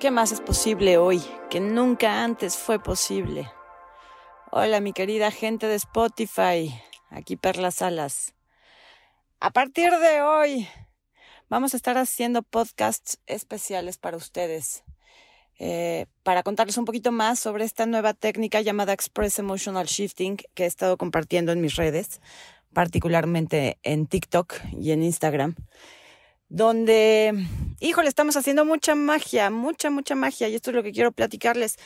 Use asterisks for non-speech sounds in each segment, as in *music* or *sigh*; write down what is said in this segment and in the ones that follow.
¿Qué más es posible hoy que nunca antes fue posible? Hola mi querida gente de Spotify, aquí Perlas Salas. A partir de hoy vamos a estar haciendo podcasts especiales para ustedes, eh, para contarles un poquito más sobre esta nueva técnica llamada Express Emotional Shifting que he estado compartiendo en mis redes, particularmente en TikTok y en Instagram donde, híjole, estamos haciendo mucha magia, mucha, mucha magia, y esto es lo que quiero platicarles,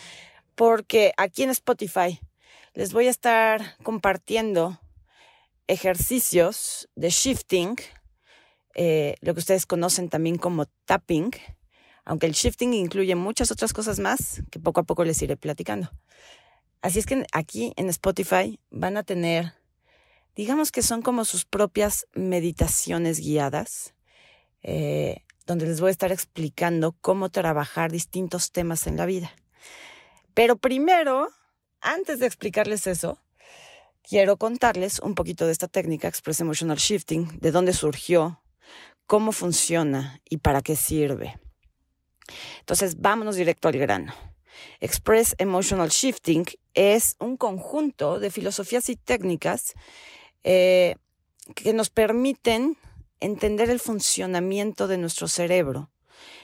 porque aquí en Spotify les voy a estar compartiendo ejercicios de shifting, eh, lo que ustedes conocen también como tapping, aunque el shifting incluye muchas otras cosas más que poco a poco les iré platicando. Así es que aquí en Spotify van a tener, digamos que son como sus propias meditaciones guiadas eh, donde les voy a estar explicando cómo trabajar distintos temas en la vida. Pero primero, antes de explicarles eso, quiero contarles un poquito de esta técnica Express Emotional Shifting, de dónde surgió, cómo funciona y para qué sirve. Entonces, vámonos directo al grano. Express Emotional Shifting es un conjunto de filosofías y técnicas eh, que nos permiten entender el funcionamiento de nuestro cerebro,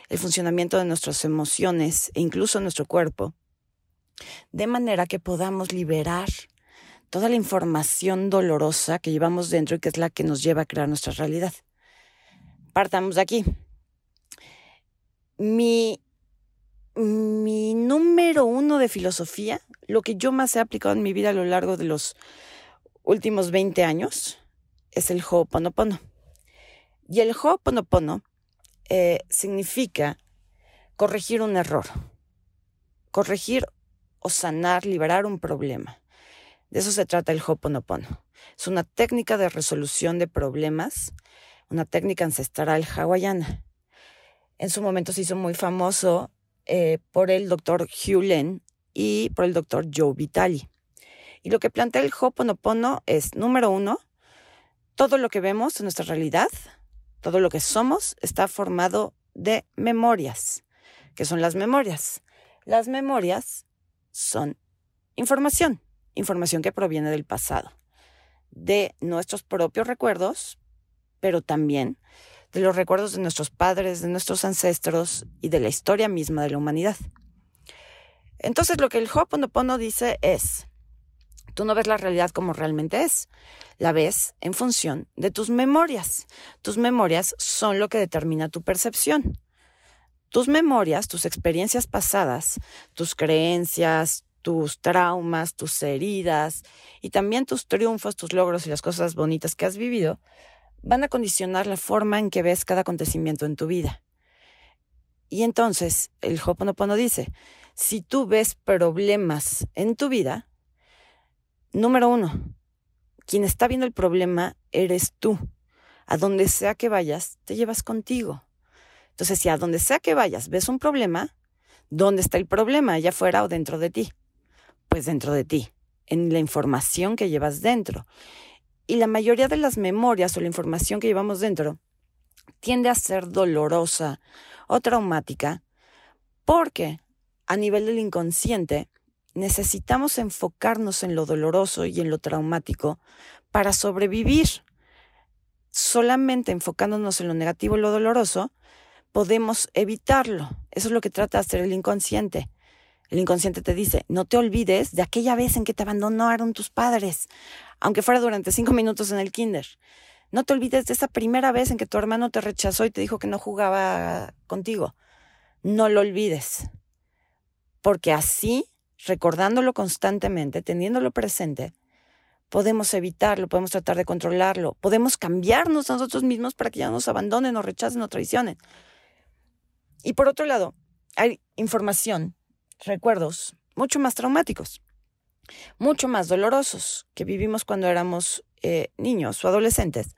el funcionamiento de nuestras emociones e incluso nuestro cuerpo, de manera que podamos liberar toda la información dolorosa que llevamos dentro y que es la que nos lleva a crear nuestra realidad. Partamos de aquí. Mi, número uno de filosofía, lo que yo más he aplicado en mi vida a lo largo de los últimos 20 años, es el Ho'oponopono. Y el Ho'oponopono eh, significa corregir un error, corregir o sanar, liberar un problema. De eso se trata el Ho'oponopono. Es una técnica de resolución de problemas, una técnica ancestral hawaiana. En su momento se hizo muy famoso eh, por el doctor Hugh Len y por el doctor Joe Vitali. Y lo que plantea el Ho'oponopono es, número uno, todo lo que vemos en nuestra realidad todo lo que somos está formado de memorias. ¿Qué son las memorias? Las memorias son información, información que proviene del pasado, de nuestros propios recuerdos, pero también de los recuerdos de nuestros padres, de nuestros ancestros y de la historia misma de la humanidad. Entonces lo que el Ho'oponopono dice es, Tú no ves la realidad como realmente es, la ves en función de tus memorias. Tus memorias son lo que determina tu percepción. Tus memorias, tus experiencias pasadas, tus creencias, tus traumas, tus heridas y también tus triunfos, tus logros y las cosas bonitas que has vivido, van a condicionar la forma en que ves cada acontecimiento en tu vida. Y entonces el Hoponopono dice, si tú ves problemas en tu vida, Número uno, quien está viendo el problema eres tú. A donde sea que vayas, te llevas contigo. Entonces, si a donde sea que vayas ves un problema, ¿dónde está el problema? ¿Allá afuera o dentro de ti? Pues dentro de ti, en la información que llevas dentro. Y la mayoría de las memorias o la información que llevamos dentro tiende a ser dolorosa o traumática porque a nivel del inconsciente necesitamos enfocarnos en lo doloroso y en lo traumático para sobrevivir. Solamente enfocándonos en lo negativo y lo doloroso, podemos evitarlo. Eso es lo que trata de hacer el inconsciente. El inconsciente te dice, no te olvides de aquella vez en que te abandonaron tus padres, aunque fuera durante cinco minutos en el kinder. No te olvides de esa primera vez en que tu hermano te rechazó y te dijo que no jugaba contigo. No lo olvides. Porque así recordándolo constantemente, teniéndolo presente, podemos evitarlo, podemos tratar de controlarlo, podemos cambiarnos a nosotros mismos para que ya nos abandonen o rechacen o traicionen. Y por otro lado, hay información, recuerdos mucho más traumáticos, mucho más dolorosos que vivimos cuando éramos eh, niños o adolescentes.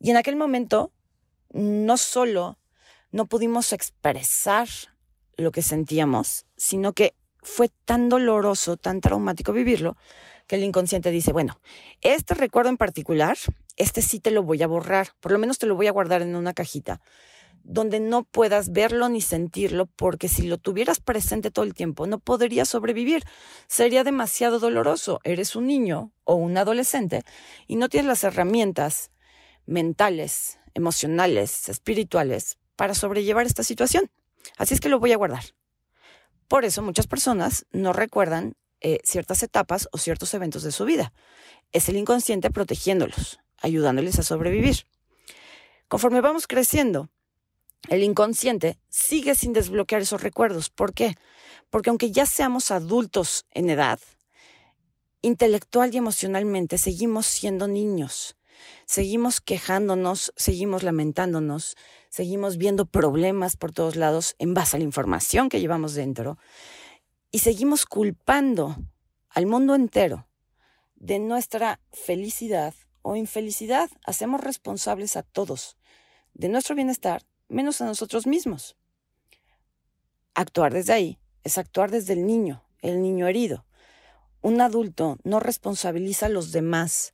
Y en aquel momento, no solo no pudimos expresar lo que sentíamos, sino que fue tan doloroso, tan traumático vivirlo, que el inconsciente dice, bueno, este recuerdo en particular, este sí te lo voy a borrar, por lo menos te lo voy a guardar en una cajita, donde no puedas verlo ni sentirlo, porque si lo tuvieras presente todo el tiempo, no podrías sobrevivir. Sería demasiado doloroso. Eres un niño o un adolescente y no tienes las herramientas mentales, emocionales, espirituales para sobrellevar esta situación. Así es que lo voy a guardar. Por eso muchas personas no recuerdan eh, ciertas etapas o ciertos eventos de su vida. Es el inconsciente protegiéndolos, ayudándoles a sobrevivir. Conforme vamos creciendo, el inconsciente sigue sin desbloquear esos recuerdos. ¿Por qué? Porque aunque ya seamos adultos en edad, intelectual y emocionalmente seguimos siendo niños. Seguimos quejándonos, seguimos lamentándonos, seguimos viendo problemas por todos lados en base a la información que llevamos dentro y seguimos culpando al mundo entero de nuestra felicidad o infelicidad. Hacemos responsables a todos de nuestro bienestar menos a nosotros mismos. Actuar desde ahí es actuar desde el niño, el niño herido. Un adulto no responsabiliza a los demás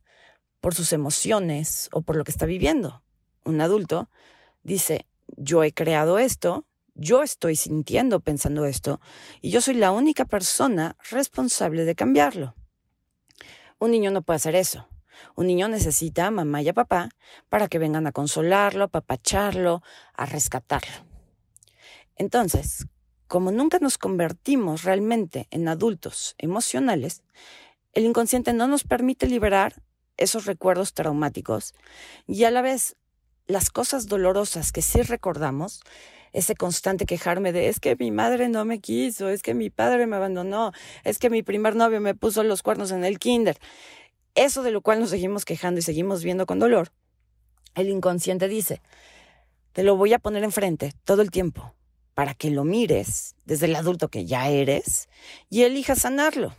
por sus emociones o por lo que está viviendo. Un adulto dice, yo he creado esto, yo estoy sintiendo, pensando esto, y yo soy la única persona responsable de cambiarlo. Un niño no puede hacer eso. Un niño necesita a mamá y a papá para que vengan a consolarlo, a papacharlo, a rescatarlo. Entonces, como nunca nos convertimos realmente en adultos emocionales, el inconsciente no nos permite liberar esos recuerdos traumáticos y a la vez las cosas dolorosas que sí recordamos, ese constante quejarme de es que mi madre no me quiso, es que mi padre me abandonó, es que mi primer novio me puso los cuernos en el kinder, eso de lo cual nos seguimos quejando y seguimos viendo con dolor, el inconsciente dice, te lo voy a poner enfrente todo el tiempo para que lo mires desde el adulto que ya eres y elijas sanarlo.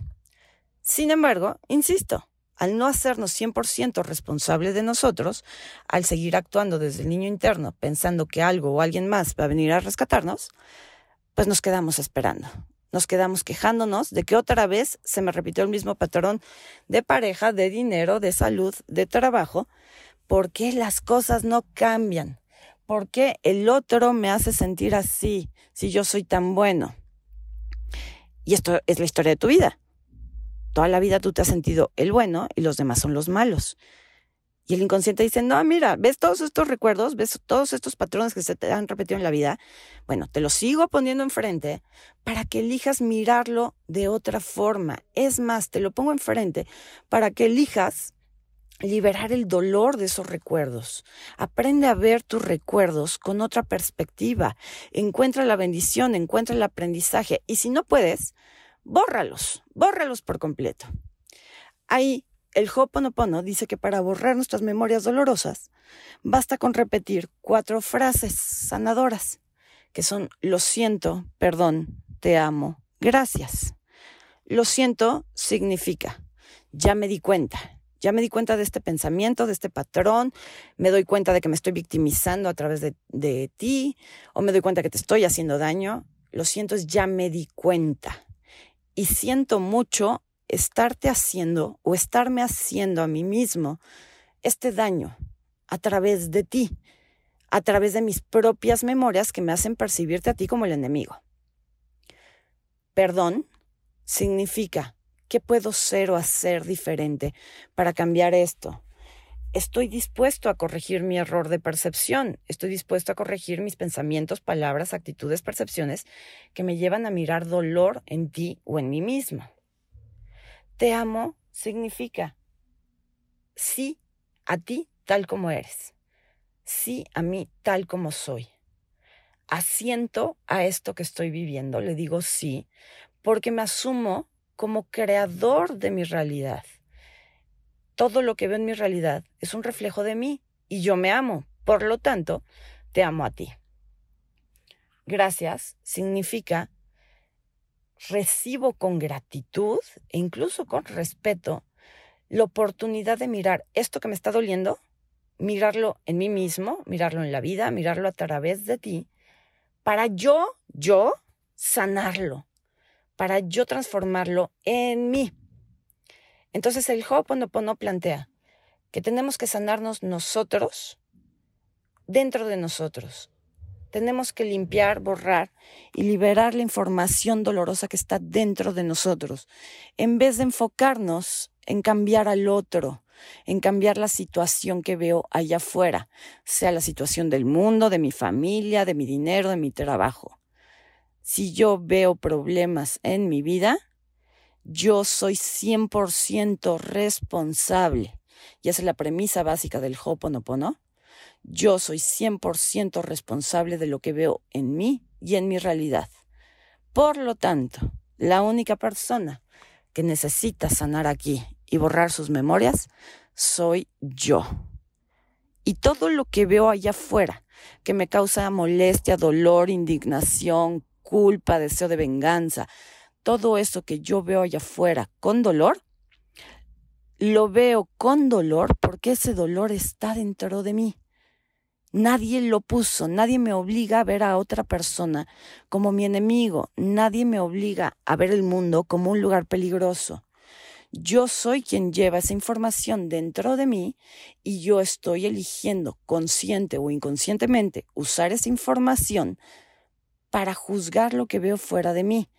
Sin embargo, insisto, al no hacernos 100% responsable de nosotros, al seguir actuando desde el niño interno pensando que algo o alguien más va a venir a rescatarnos, pues nos quedamos esperando nos quedamos quejándonos de que otra vez se me repitió el mismo patrón de pareja, de dinero, de salud, de trabajo. ¿Por qué las cosas no cambian? ¿Por qué el otro me hace sentir así si yo soy tan bueno? Y esto es la historia de tu vida. Toda la vida tú te has sentido el bueno y los demás son los malos. Y el inconsciente dice, no, mira, ves todos estos recuerdos, ves todos estos patrones que se te han repetido en la vida. Bueno, te los sigo poniendo enfrente para que elijas mirarlo de otra forma. Es más, te lo pongo enfrente para que elijas liberar el dolor de esos recuerdos. Aprende a ver tus recuerdos con otra perspectiva. Encuentra la bendición, encuentra el aprendizaje. Y si no puedes, bórralos, bórralos por completo. Ahí el Ho'oponopono dice que para borrar nuestras memorias dolorosas, basta con repetir cuatro frases sanadoras, que son lo siento, perdón, te amo, gracias. Lo siento significa, ya me di cuenta, ya me di cuenta de este pensamiento, de este patrón, me doy cuenta de que me estoy victimizando a través de, de ti, o me doy cuenta que te estoy haciendo daño. Lo siento es ya me di cuenta. Y siento mucho estarte haciendo o estarme haciendo a mí mismo este daño a través de ti, a través de mis propias memorias que me hacen percibirte a ti como el enemigo. Perdón significa qué puedo ser o hacer diferente para cambiar esto. Estoy dispuesto a corregir mi error de percepción, estoy dispuesto a corregir mis pensamientos, palabras, actitudes, percepciones que me llevan a mirar dolor en ti o en mí mismo. Te amo significa sí a ti tal como eres, sí a mí tal como soy. Asiento a esto que estoy viviendo, le digo sí, porque me asumo como creador de mi realidad. Todo lo que veo en mi realidad es un reflejo de mí y yo me amo. Por lo tanto, te amo a ti. Gracias significa recibo con gratitud e incluso con respeto la oportunidad de mirar esto que me está doliendo, mirarlo en mí mismo, mirarlo en la vida, mirarlo a través de ti, para yo, yo, sanarlo, para yo transformarlo en mí. Entonces el Ho'oponopono plantea que tenemos que sanarnos nosotros, dentro de nosotros, Tenemos que limpiar, borrar y liberar la información dolorosa que está dentro de nosotros, en vez de enfocarnos en cambiar al otro, en cambiar la situación que veo allá afuera, sea la situación del mundo, de mi familia, de mi dinero, de mi trabajo. Si yo veo problemas en mi vida, yo soy 100% responsable. Y esa es la premisa básica del Ho'oponopono. Yo soy 100% responsable de lo que veo en mí y en mi realidad. Por lo tanto, la única persona que necesita sanar aquí y borrar sus memorias soy yo. Y todo lo que veo allá afuera, que me causa molestia, dolor, indignación, culpa, deseo de venganza, todo eso que yo veo allá afuera con dolor, lo veo con dolor porque ese dolor está dentro de mí. Nadie lo puso, nadie me obliga a ver a otra persona como mi enemigo, nadie me obliga a ver el mundo como un lugar peligroso. Yo soy quien lleva esa información dentro de mí y yo estoy eligiendo consciente o inconscientemente usar esa información para juzgar lo que veo fuera de mí,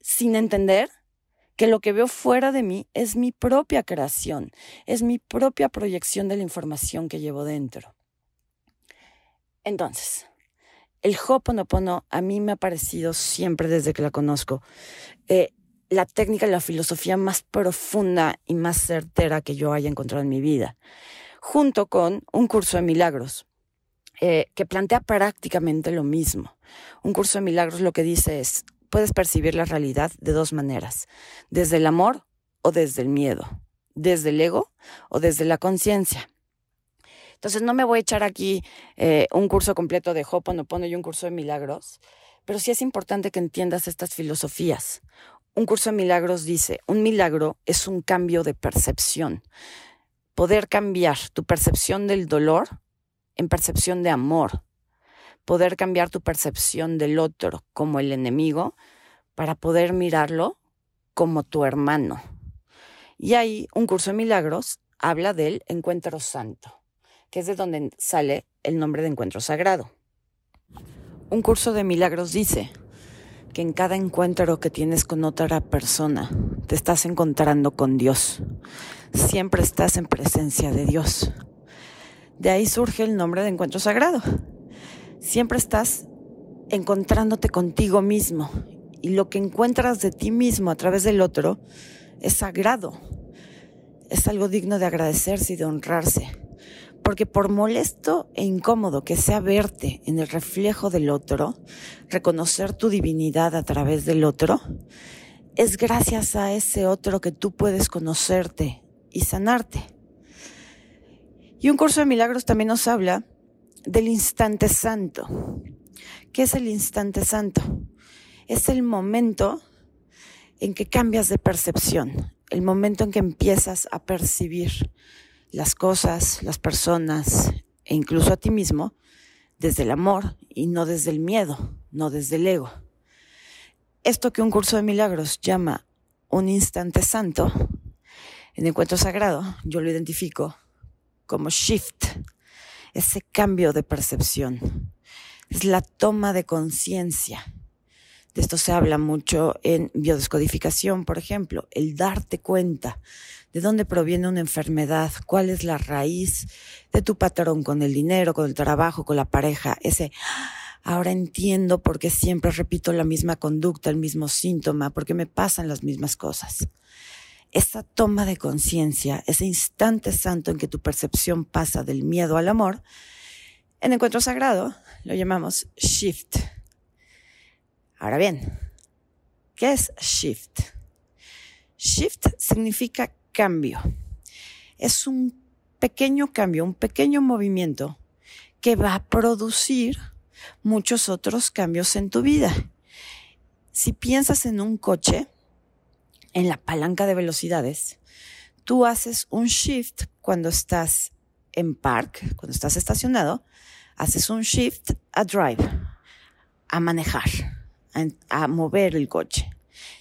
sin entender que lo que veo fuera de mí es mi propia creación, es mi propia proyección de la información que llevo dentro. Entonces, el Ho'oponopono a mí me ha parecido siempre desde que la conozco eh, la técnica y la filosofía más profunda y más certera que yo haya encontrado en mi vida, junto con un curso de milagros, eh, que plantea prácticamente lo mismo. Un curso de milagros lo que dice es, puedes percibir la realidad de dos maneras, desde el amor o desde el miedo, desde el ego o desde la conciencia. Entonces no me voy a echar aquí eh, un curso completo de Ho'oponopono y un curso de milagros, pero sí es importante que entiendas estas filosofías. Un curso de milagros dice, un milagro es un cambio de percepción. Poder cambiar tu percepción del dolor en percepción de amor. Poder cambiar tu percepción del otro como el enemigo para poder mirarlo como tu hermano. Y ahí un curso de milagros habla del encuentro santo, que es de donde sale el nombre de encuentro sagrado. Un curso de milagros dice, que en cada encuentro que tienes con otra persona te estás encontrando con Dios. Siempre estás en presencia de Dios. De ahí surge el nombre de encuentro sagrado. Siempre estás encontrándote contigo mismo y lo que encuentras de ti mismo a través del otro es sagrado. Es algo digno de agradecerse y de honrarse porque por molesto e incómodo que sea verte en el reflejo del otro, reconocer tu divinidad a través del otro, es gracias a ese otro que tú puedes conocerte y sanarte. Y un curso de milagros también nos habla del instante santo. ¿Qué es el instante santo? Es el momento en que cambias de percepción, el momento en que empiezas a percibir las cosas, las personas e incluso a ti mismo desde el amor y no desde el miedo, no desde el ego. Esto que un curso de milagros llama un instante santo, en encuentro sagrado yo lo identifico como shift, ese cambio de percepción, es la toma de conciencia. De esto se habla mucho en biodescodificación, por ejemplo, el darte cuenta de dónde proviene una enfermedad, cuál es la raíz de tu patrón con el dinero, con el trabajo, con la pareja, ese ahora entiendo por qué siempre repito la misma conducta, el mismo síntoma, por qué me pasan las mismas cosas. Esa toma de conciencia, ese instante santo en que tu percepción pasa del miedo al amor, en encuentro sagrado lo llamamos shift. Ahora bien, ¿qué es shift? Shift significa cambio. Es un pequeño cambio, un pequeño movimiento que va a producir muchos otros cambios en tu vida. Si piensas en un coche, en la palanca de velocidades, tú haces un shift cuando estás en park, cuando estás estacionado, haces un shift a drive, a manejar, a, a mover el coche.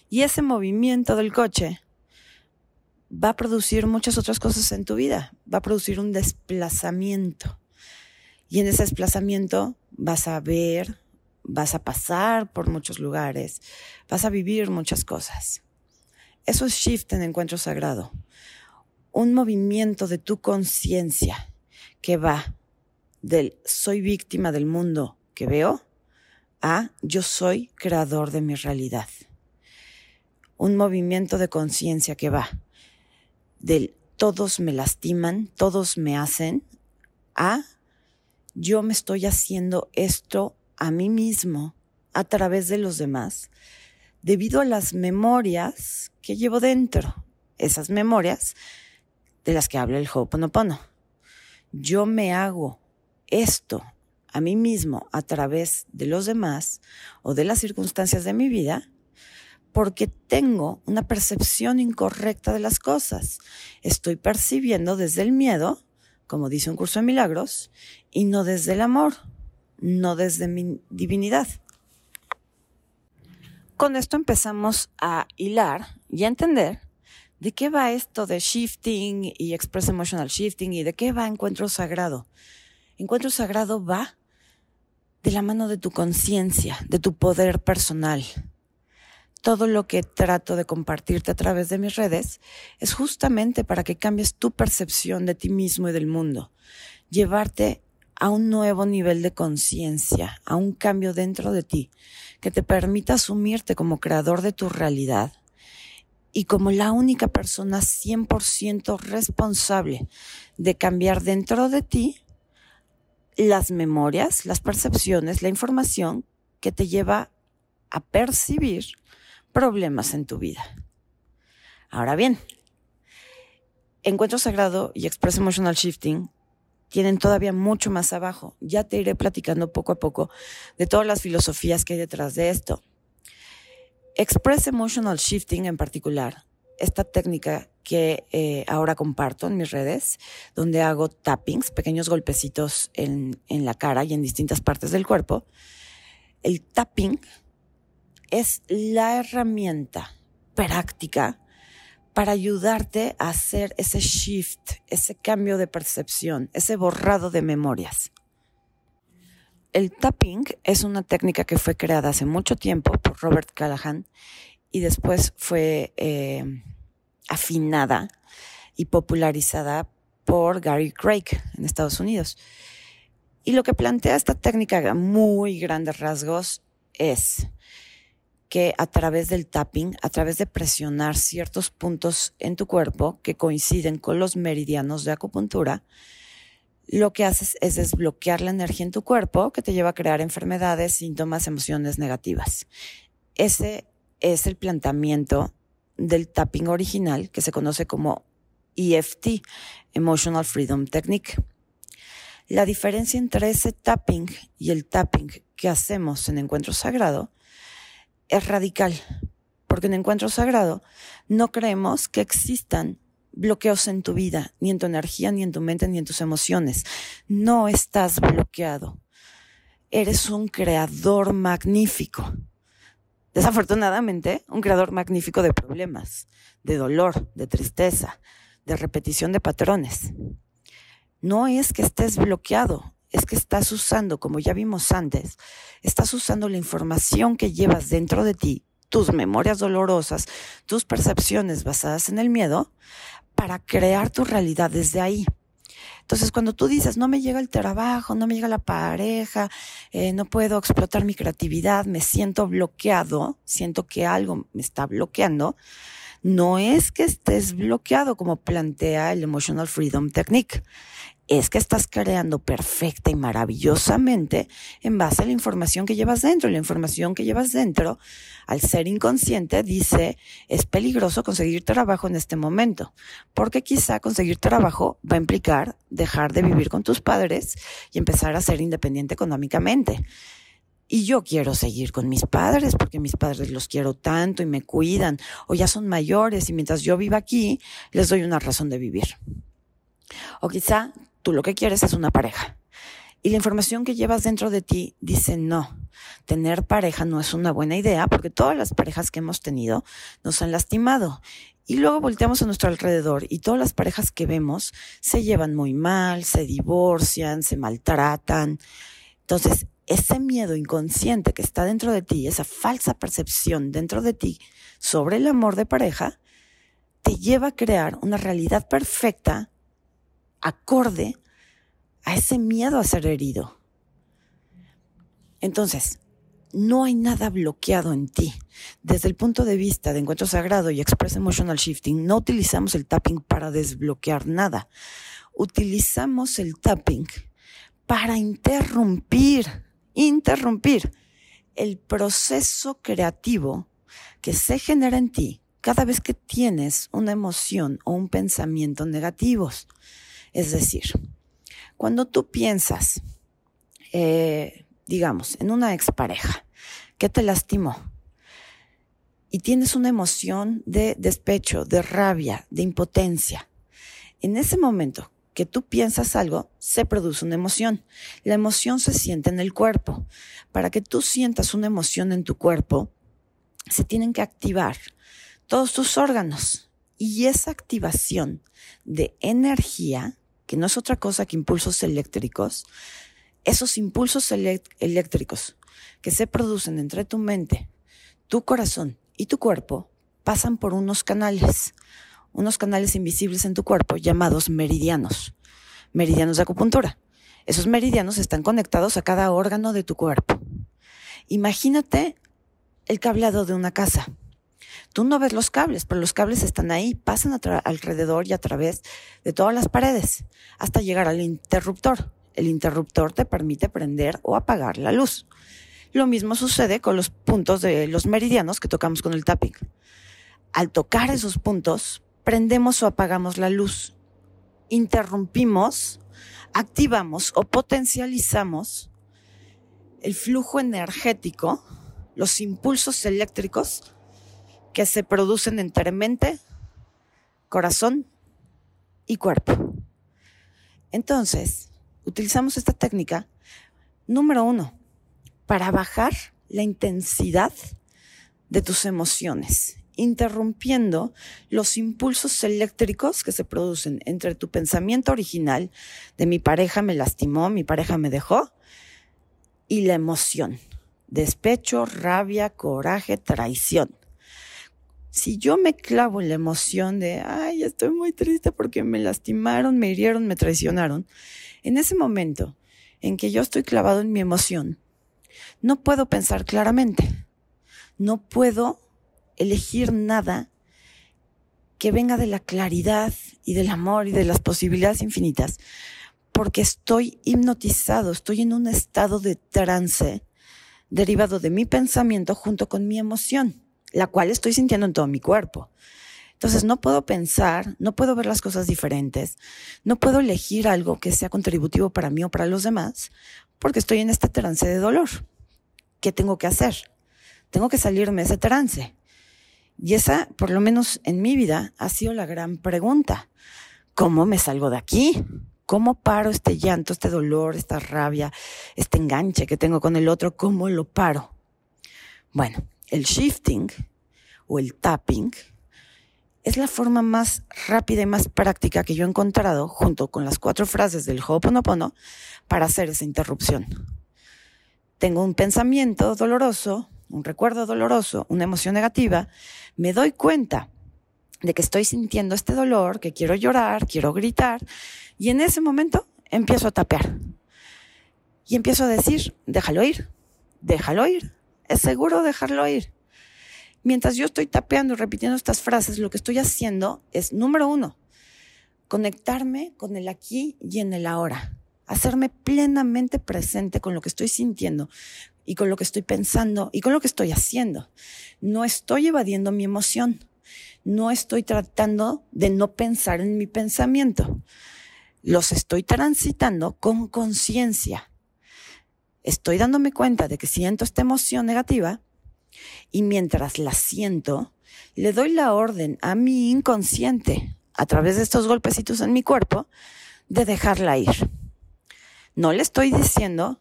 Y ese movimiento del coche va a producir muchas otras cosas en tu vida, va a producir un desplazamiento. Y en ese desplazamiento vas a ver, vas a pasar por muchos lugares, vas a vivir muchas cosas. Eso es shift en encuentro sagrado. Un movimiento de tu conciencia que va del soy víctima del mundo que veo a yo soy creador de mi realidad. Un movimiento de conciencia que va del todos me lastiman, todos me hacen, a yo me estoy haciendo esto a mí mismo a través de los demás, debido a las memorias que llevo dentro, esas memorias de las que habla el Ho'oponopono. Yo me hago esto a mí mismo a través de los demás o de las circunstancias de mi vida porque tengo una percepción incorrecta de las cosas. Estoy percibiendo desde el miedo, como dice un curso de milagros, y no desde el amor, no desde mi divinidad. Con esto empezamos a hilar y a entender de qué va esto de shifting y express emotional shifting y de qué va encuentro sagrado. Encuentro sagrado va de la mano de tu conciencia, de tu poder personal. Todo lo que trato de compartirte a través de mis redes es justamente para que cambies tu percepción de ti mismo y del mundo, llevarte a un nuevo nivel de conciencia, a un cambio dentro de ti, que te permita asumirte como creador de tu realidad y como la única persona 100% responsable de cambiar dentro de ti las memorias, las percepciones, la información que te lleva a percibir problemas en tu vida. Ahora bien, Encuentro Sagrado y Express Emotional Shifting tienen todavía mucho más abajo. Ya te iré platicando poco a poco de todas las filosofías que hay detrás de esto. Express Emotional Shifting en particular, esta técnica que eh, ahora comparto en mis redes, donde hago tappings, pequeños golpecitos en, en la cara y en distintas partes del cuerpo. El tapping es la herramienta práctica para ayudarte a hacer ese shift, ese cambio de percepción, ese borrado de memorias. El tapping es una técnica que fue creada hace mucho tiempo por Robert Callahan y después fue eh, afinada y popularizada por Gary Craig en Estados Unidos. Y lo que plantea esta técnica a muy grandes rasgos es que a través del tapping, a través de presionar ciertos puntos en tu cuerpo que coinciden con los meridianos de acupuntura, lo que haces es desbloquear la energía en tu cuerpo que te lleva a crear enfermedades, síntomas, emociones negativas. Ese es el planteamiento del tapping original que se conoce como EFT, Emotional Freedom Technique. La diferencia entre ese tapping y el tapping que hacemos en Encuentro Sagrado es radical, porque en Encuentro Sagrado no creemos que existan bloqueos en tu vida, ni en tu energía, ni en tu mente, ni en tus emociones. No estás bloqueado. Eres un creador magnífico. Desafortunadamente, un creador magnífico de problemas, de dolor, de tristeza, de repetición de patrones. No es que estés bloqueado, es que estás usando, como ya vimos antes, estás usando la información que llevas dentro de ti, tus memorias dolorosas, tus percepciones basadas en el miedo, para crear tu realidad desde ahí. Entonces, cuando tú dices, no me llega el trabajo, no me llega la pareja, eh, no puedo explotar mi creatividad, me siento bloqueado, siento que algo me está bloqueando, no es que estés bloqueado como plantea el Emotional Freedom Technique es que estás creando perfecta y maravillosamente en base a la información que llevas dentro. La información que llevas dentro, al ser inconsciente, dice, es peligroso conseguir trabajo en este momento, porque quizá conseguir trabajo va a implicar dejar de vivir con tus padres y empezar a ser independiente económicamente. Y yo quiero seguir con mis padres porque mis padres los quiero tanto y me cuidan, o ya son mayores y mientras yo viva aquí, les doy una razón de vivir. O quizá tú lo que quieres es una pareja. Y la información que llevas dentro de ti dice no. Tener pareja no es una buena idea porque todas las parejas que hemos tenido nos han lastimado. Y luego volteamos a nuestro alrededor y todas las parejas que vemos se llevan muy mal, se divorcian, se maltratan. Entonces, ese miedo inconsciente que está dentro de ti, esa falsa percepción dentro de ti sobre el amor de pareja, te lleva a crear una realidad perfecta, acorde a ese miedo a ser herido. Entonces, no hay nada bloqueado en ti. Desde el punto de vista de encuentro sagrado y express emotional shifting, no utilizamos el tapping para desbloquear nada. Utilizamos el tapping para interrumpir interrumpir el proceso creativo que se genera en ti cada vez que tienes una emoción o un pensamiento negativos. Es decir, cuando tú piensas, eh, digamos, en una expareja que te lastimó y tienes una emoción de despecho, de rabia, de impotencia, en ese momento que tú piensas algo, se produce una emoción. La emoción se siente en el cuerpo. Para que tú sientas una emoción en tu cuerpo, se tienen que activar todos tus órganos. Y esa activación de energía, que no es otra cosa que impulsos eléctricos, esos impulsos eléctricos que se producen entre tu mente, tu corazón y tu cuerpo, pasan por unos canales unos canales invisibles en tu cuerpo llamados meridianos, meridianos de acupuntura. Esos meridianos están conectados a cada órgano de tu cuerpo. Imagínate el cableado de una casa. Tú no ves los cables, pero los cables están ahí, pasan alrededor y a través de todas las paredes hasta llegar al interruptor. El interruptor te permite prender o apagar la luz. Lo mismo sucede con los puntos de los meridianos que tocamos con el tapping. Al tocar esos puntos, prendemos o apagamos la luz, interrumpimos, activamos o potencializamos el flujo energético, los impulsos eléctricos que se producen entre mente, corazón y cuerpo. Entonces, utilizamos esta técnica, número uno, para bajar la intensidad de tus emociones interrumpiendo los impulsos eléctricos que se producen entre tu pensamiento original de mi pareja me lastimó, mi pareja me dejó, y la emoción, despecho, rabia, coraje, traición. Si yo me clavo en la emoción de, ay, estoy muy triste porque me lastimaron, me hirieron, me traicionaron, en ese momento en que yo estoy clavado en mi emoción, no puedo pensar claramente, no puedo elegir nada que venga de la claridad y del amor y de las posibilidades infinitas, porque estoy hipnotizado, estoy en un estado de trance derivado de mi pensamiento junto con mi emoción, la cual estoy sintiendo en todo mi cuerpo. Entonces no puedo pensar, no puedo ver las cosas diferentes, no puedo elegir algo que sea contributivo para mí o para los demás, porque estoy en este trance de dolor. ¿Qué tengo que hacer? Tengo que salirme de ese trance. Y esa, por lo menos en mi vida, ha sido la gran pregunta. ¿Cómo me salgo de aquí? ¿Cómo paro este llanto, este dolor, esta rabia, este enganche que tengo con el otro? ¿Cómo lo paro? Bueno, el shifting o el tapping es la forma más rápida y más práctica que yo he encontrado junto con las cuatro frases del Ho'oponopono para hacer esa interrupción. Tengo un pensamiento doloroso, un recuerdo doloroso, una emoción negativa, me doy cuenta de que estoy sintiendo este dolor, que quiero llorar, quiero gritar, y en ese momento empiezo a tapear. Y empiezo a decir, déjalo ir, déjalo ir, es seguro dejarlo ir. Mientras yo estoy tapeando y repitiendo estas frases, lo que estoy haciendo es, número uno, conectarme con el aquí y en el ahora, hacerme plenamente presente con lo que estoy sintiendo, y con lo que estoy pensando y con lo que estoy haciendo. No estoy evadiendo mi emoción. No estoy tratando de no pensar en mi pensamiento. Los estoy transitando con conciencia. Estoy dándome cuenta de que siento esta emoción negativa y mientras la siento, le doy la orden a mi inconsciente, a través de estos golpecitos en mi cuerpo, de dejarla ir. No le estoy diciendo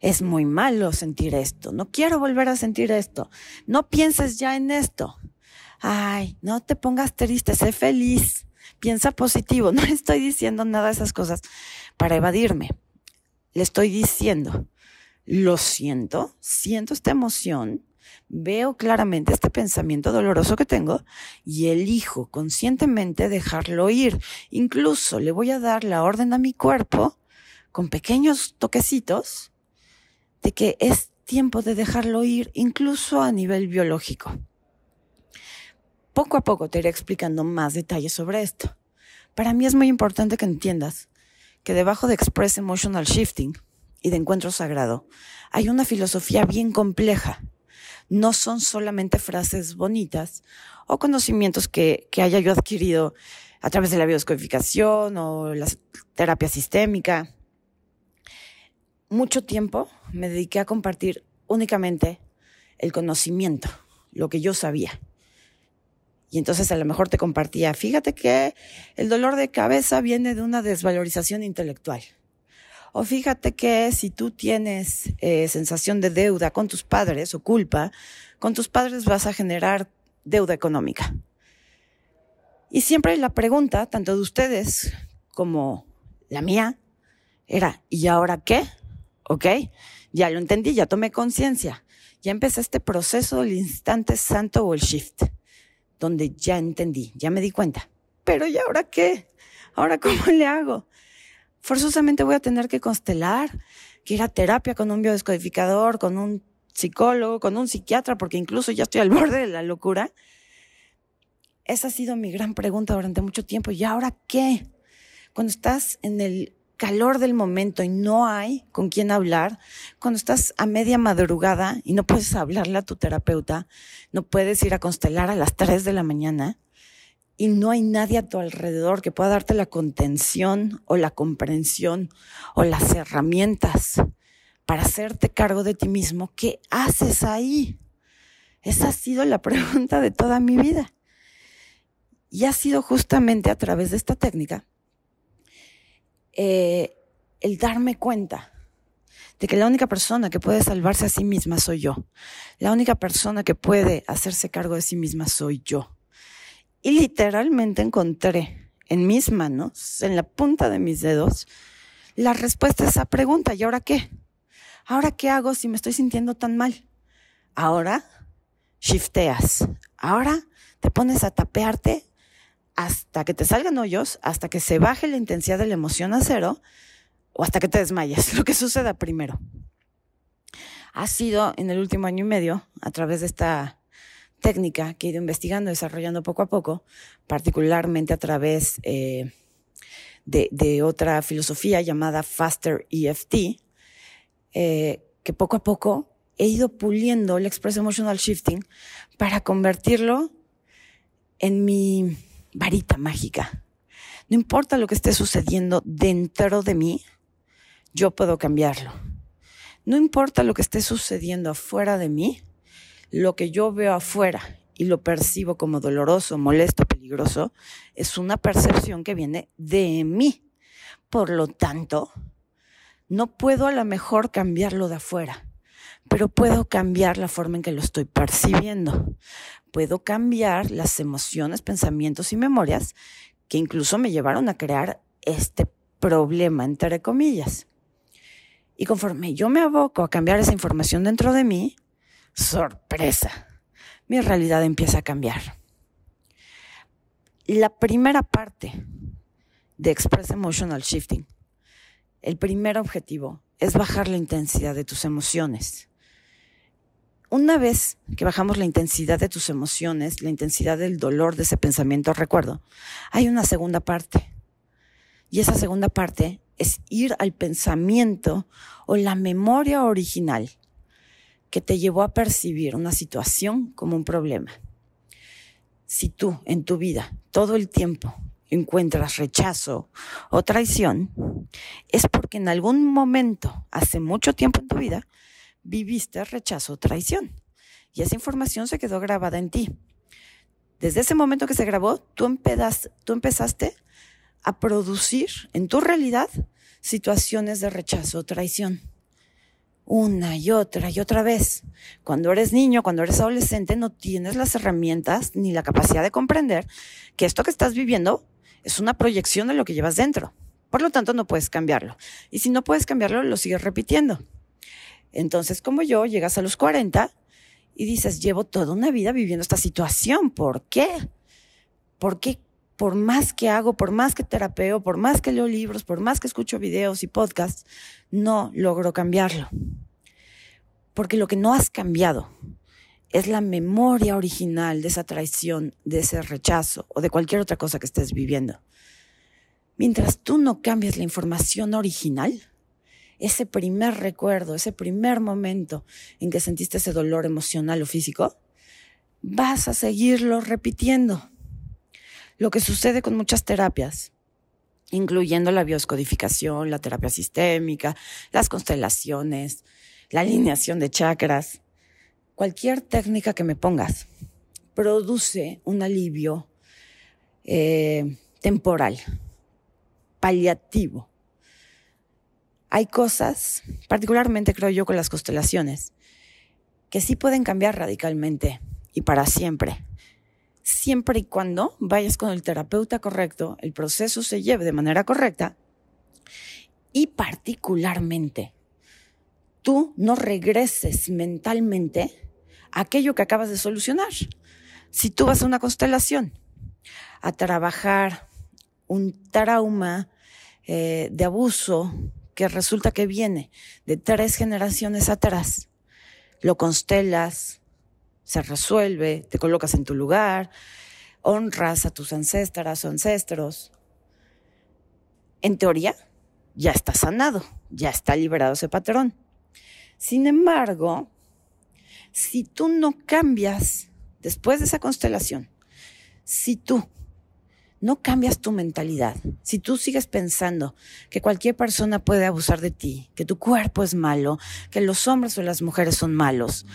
es muy malo sentir esto, no quiero volver a sentir esto, no pienses ya en esto. Ay, no te pongas triste, sé feliz, piensa positivo. *laughs* No le estoy diciendo nada de esas cosas para evadirme. Le estoy diciendo, lo siento, siento esta emoción, veo claramente este pensamiento doloroso que tengo y elijo conscientemente dejarlo ir. Incluso le voy a dar la orden a mi cuerpo con pequeños toquecitos de que es tiempo de dejarlo ir, incluso a nivel biológico. Poco a poco te iré explicando más detalles sobre esto. Para mí es muy importante que entiendas que debajo de Express Emotional Shifting y de Encuentro Sagrado hay una filosofía bien compleja. No son solamente frases bonitas o conocimientos que, que haya yo adquirido a través de la biodescodificación o la terapia sistémica mucho tiempo me dediqué a compartir únicamente el conocimiento, lo que yo sabía. Y entonces a lo mejor te compartía, fíjate que el dolor de cabeza viene de una desvalorización intelectual. O fíjate que si tú tienes eh, sensación de deuda con tus padres o culpa, con tus padres vas a generar deuda económica. Y siempre la pregunta, tanto de ustedes como la mía, era, ¿y ahora qué? ¿ok? Ya lo entendí, ya tomé conciencia. Ya empecé este proceso del instante santo o el shift, donde ya entendí, ya me di cuenta. Pero ¿y ahora qué? ¿Ahora cómo le hago? Forzosamente voy a tener que constelar, que ir a terapia con un biodescodificador, con un psicólogo, con un psiquiatra, porque incluso ya estoy al *laughs* borde de la locura. Esa ha sido mi gran pregunta durante mucho tiempo. ¿Y ahora qué? Cuando estás en el calor del momento y no hay con quién hablar, cuando estás a media madrugada y no puedes hablarle a tu terapeuta, no puedes ir a constelar a las 3 de la mañana y no hay nadie a tu alrededor que pueda darte la contención o la comprensión o las herramientas para hacerte cargo de ti mismo, ¿qué haces ahí? Esa ha sido la *laughs* pregunta de toda mi vida. Y ha sido justamente a través de esta técnica eh, el darme cuenta de que la única persona que puede salvarse a sí misma soy yo. La única persona que puede hacerse cargo de sí misma soy yo. Y literalmente encontré en mis manos, en la punta de mis dedos, la respuesta a esa pregunta. ¿Y ahora qué? ¿Ahora qué hago si me estoy sintiendo tan mal? Ahora shifteas. Ahora te pones a tapearte hasta que te salgan hoyos, hasta que se baje la intensidad de la emoción a cero o hasta que te desmayes, *laughs* lo que suceda primero. Ha sido en el último año y medio, a través de esta técnica que he ido investigando, desarrollando poco a poco, particularmente a través eh, de, otra filosofía llamada Faster EFT, eh, que poco a poco he ido puliendo el Express Emotional Shifting para convertirlo en mi varita mágica. No importa lo que esté sucediendo dentro de mí, yo puedo cambiarlo. No importa lo que esté sucediendo afuera de mí, lo que yo veo afuera y lo percibo como doloroso, molesto, peligroso, es una percepción que viene de mí. Por lo tanto, no puedo a lo mejor cambiarlo de afuera, pero puedo cambiar la forma en que lo estoy percibiendo puedo cambiar las emociones, pensamientos y memorias que incluso me llevaron a crear este problema, entre comillas. Y conforme yo me aboco a cambiar esa información dentro de mí, sorpresa, mi realidad empieza a cambiar. La primera parte de Express Emotional Shifting, el primer objetivo es bajar la intensidad de tus emociones. Una vez que bajamos la intensidad de tus emociones, la intensidad del dolor de ese pensamiento recuerdo, hay una segunda parte. Y esa segunda parte es ir al pensamiento o la memoria original que te llevó a percibir una situación como un problema. Si tú en tu vida todo el tiempo encuentras rechazo o traición, es porque en algún momento, hace mucho tiempo en tu vida, viviste rechazo o traición. Y esa información se quedó grabada en ti. Desde ese momento que se grabó, tú, tú empezaste a producir en tu realidad situaciones de rechazo o traición. Una y otra y otra vez. Cuando eres niño, cuando eres adolescente, no tienes las herramientas ni la capacidad de comprender que esto que estás viviendo es una proyección de lo que llevas dentro. Por lo tanto, no puedes cambiarlo. Y si no puedes cambiarlo, lo sigues repitiendo. Entonces, como yo, llegas a los 40 y dices, llevo toda una vida viviendo esta situación. ¿Por qué? ¿Por qué? Por más que hago, por más que terapeo, por más que leo libros, por más que escucho videos y podcasts, no logro cambiarlo. Porque lo que no has cambiado es la memoria original de esa traición, de ese rechazo o de cualquier otra cosa que estés viviendo. Mientras tú no cambias la información original, ese primer recuerdo, ese primer momento en que sentiste ese dolor emocional o físico, vas a seguirlo repitiendo. Lo que sucede con muchas terapias, incluyendo la bioscodificación, la terapia sistémica, las constelaciones, la alineación de chakras, cualquier técnica que me pongas, produce un alivio eh, temporal, paliativo hay cosas, particularmente creo yo con las constelaciones, que sí pueden cambiar radicalmente y para siempre. Siempre y cuando vayas con el terapeuta correcto, el proceso se lleve de manera correcta y particularmente tú no regreses mentalmente a aquello que acabas de solucionar. Si tú vas a una constelación a trabajar un trauma eh, de abuso que resulta que viene de tres generaciones atrás. Lo constelas, se resuelve, te colocas en tu lugar, honras a tus ancestras o ancestros. En teoría, ya está sanado, ya está liberado ese patrón. Sin embargo, si tú no cambias después de esa constelación, si tú no cambias tu mentalidad, si tú sigues pensando que cualquier persona puede abusar de ti, que tu cuerpo es malo, que los hombres o las mujeres son malos,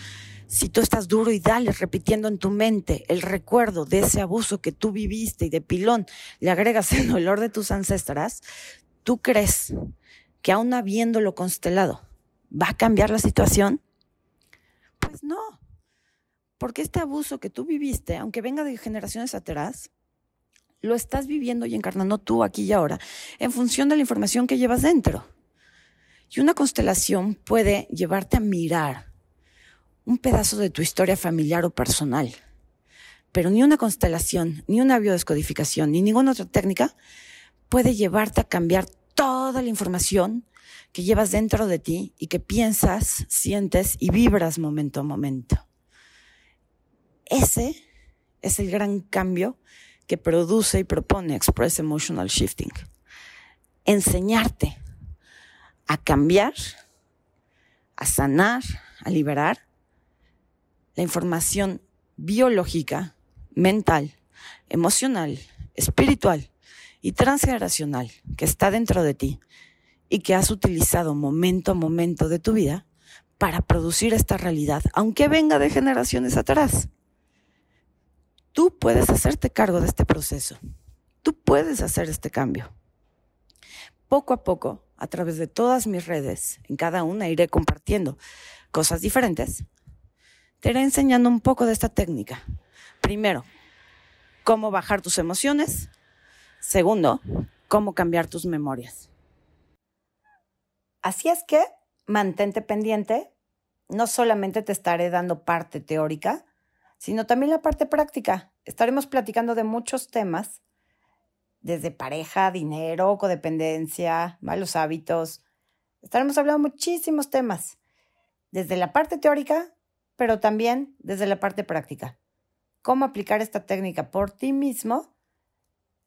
si tú estás duro y dale repitiendo en tu mente el recuerdo de ese abuso que tú viviste y de pilón le agregas el dolor de tus ancestras, tú crees que aún habiéndolo constelado va a cambiar la situación? Pues no, porque este abuso que tú viviste, aunque venga de generaciones atrás, lo estás viviendo y encarnando tú aquí y ahora en función de la información que llevas dentro. Y una constelación puede llevarte a mirar un pedazo de tu historia familiar o personal. Pero ni una constelación, ni una biodescodificación, ni ninguna otra técnica puede llevarte a cambiar toda la información que llevas dentro de ti y que piensas, sientes y vibras momento a momento. Ese es el gran cambio que produce y propone Express Emotional Shifting. Enseñarte a cambiar, a sanar, a liberar la información biológica, mental, emocional, espiritual y transgeneracional que está dentro de ti y que has utilizado momento a momento de tu vida para producir esta realidad, aunque venga de generaciones atrás. Tú puedes hacerte cargo de este proceso. Tú puedes hacer este cambio. Poco a poco, a través de todas mis redes, en cada una iré compartiendo cosas diferentes. Te iré enseñando un poco de esta técnica. Primero, cómo bajar tus emociones. Segundo, cómo cambiar tus memorias. Así es que mantente pendiente. No solamente te estaré dando parte teórica, sino también la parte práctica. Estaremos platicando de muchos temas, desde pareja, dinero, codependencia, malos hábitos. Estaremos hablando muchísimos temas, desde la parte teórica, pero también desde la parte práctica. Cómo aplicar esta técnica por ti mismo,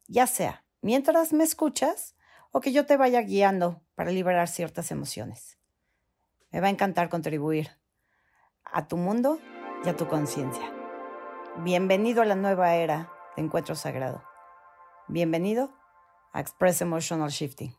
ya sea mientras me escuchas o que yo te vaya guiando para liberar ciertas emociones. Me va a encantar contribuir a tu mundo y a tu conciencia. Bienvenido a la nueva era de encuentro sagrado. Bienvenido a Express Emotional Shifting.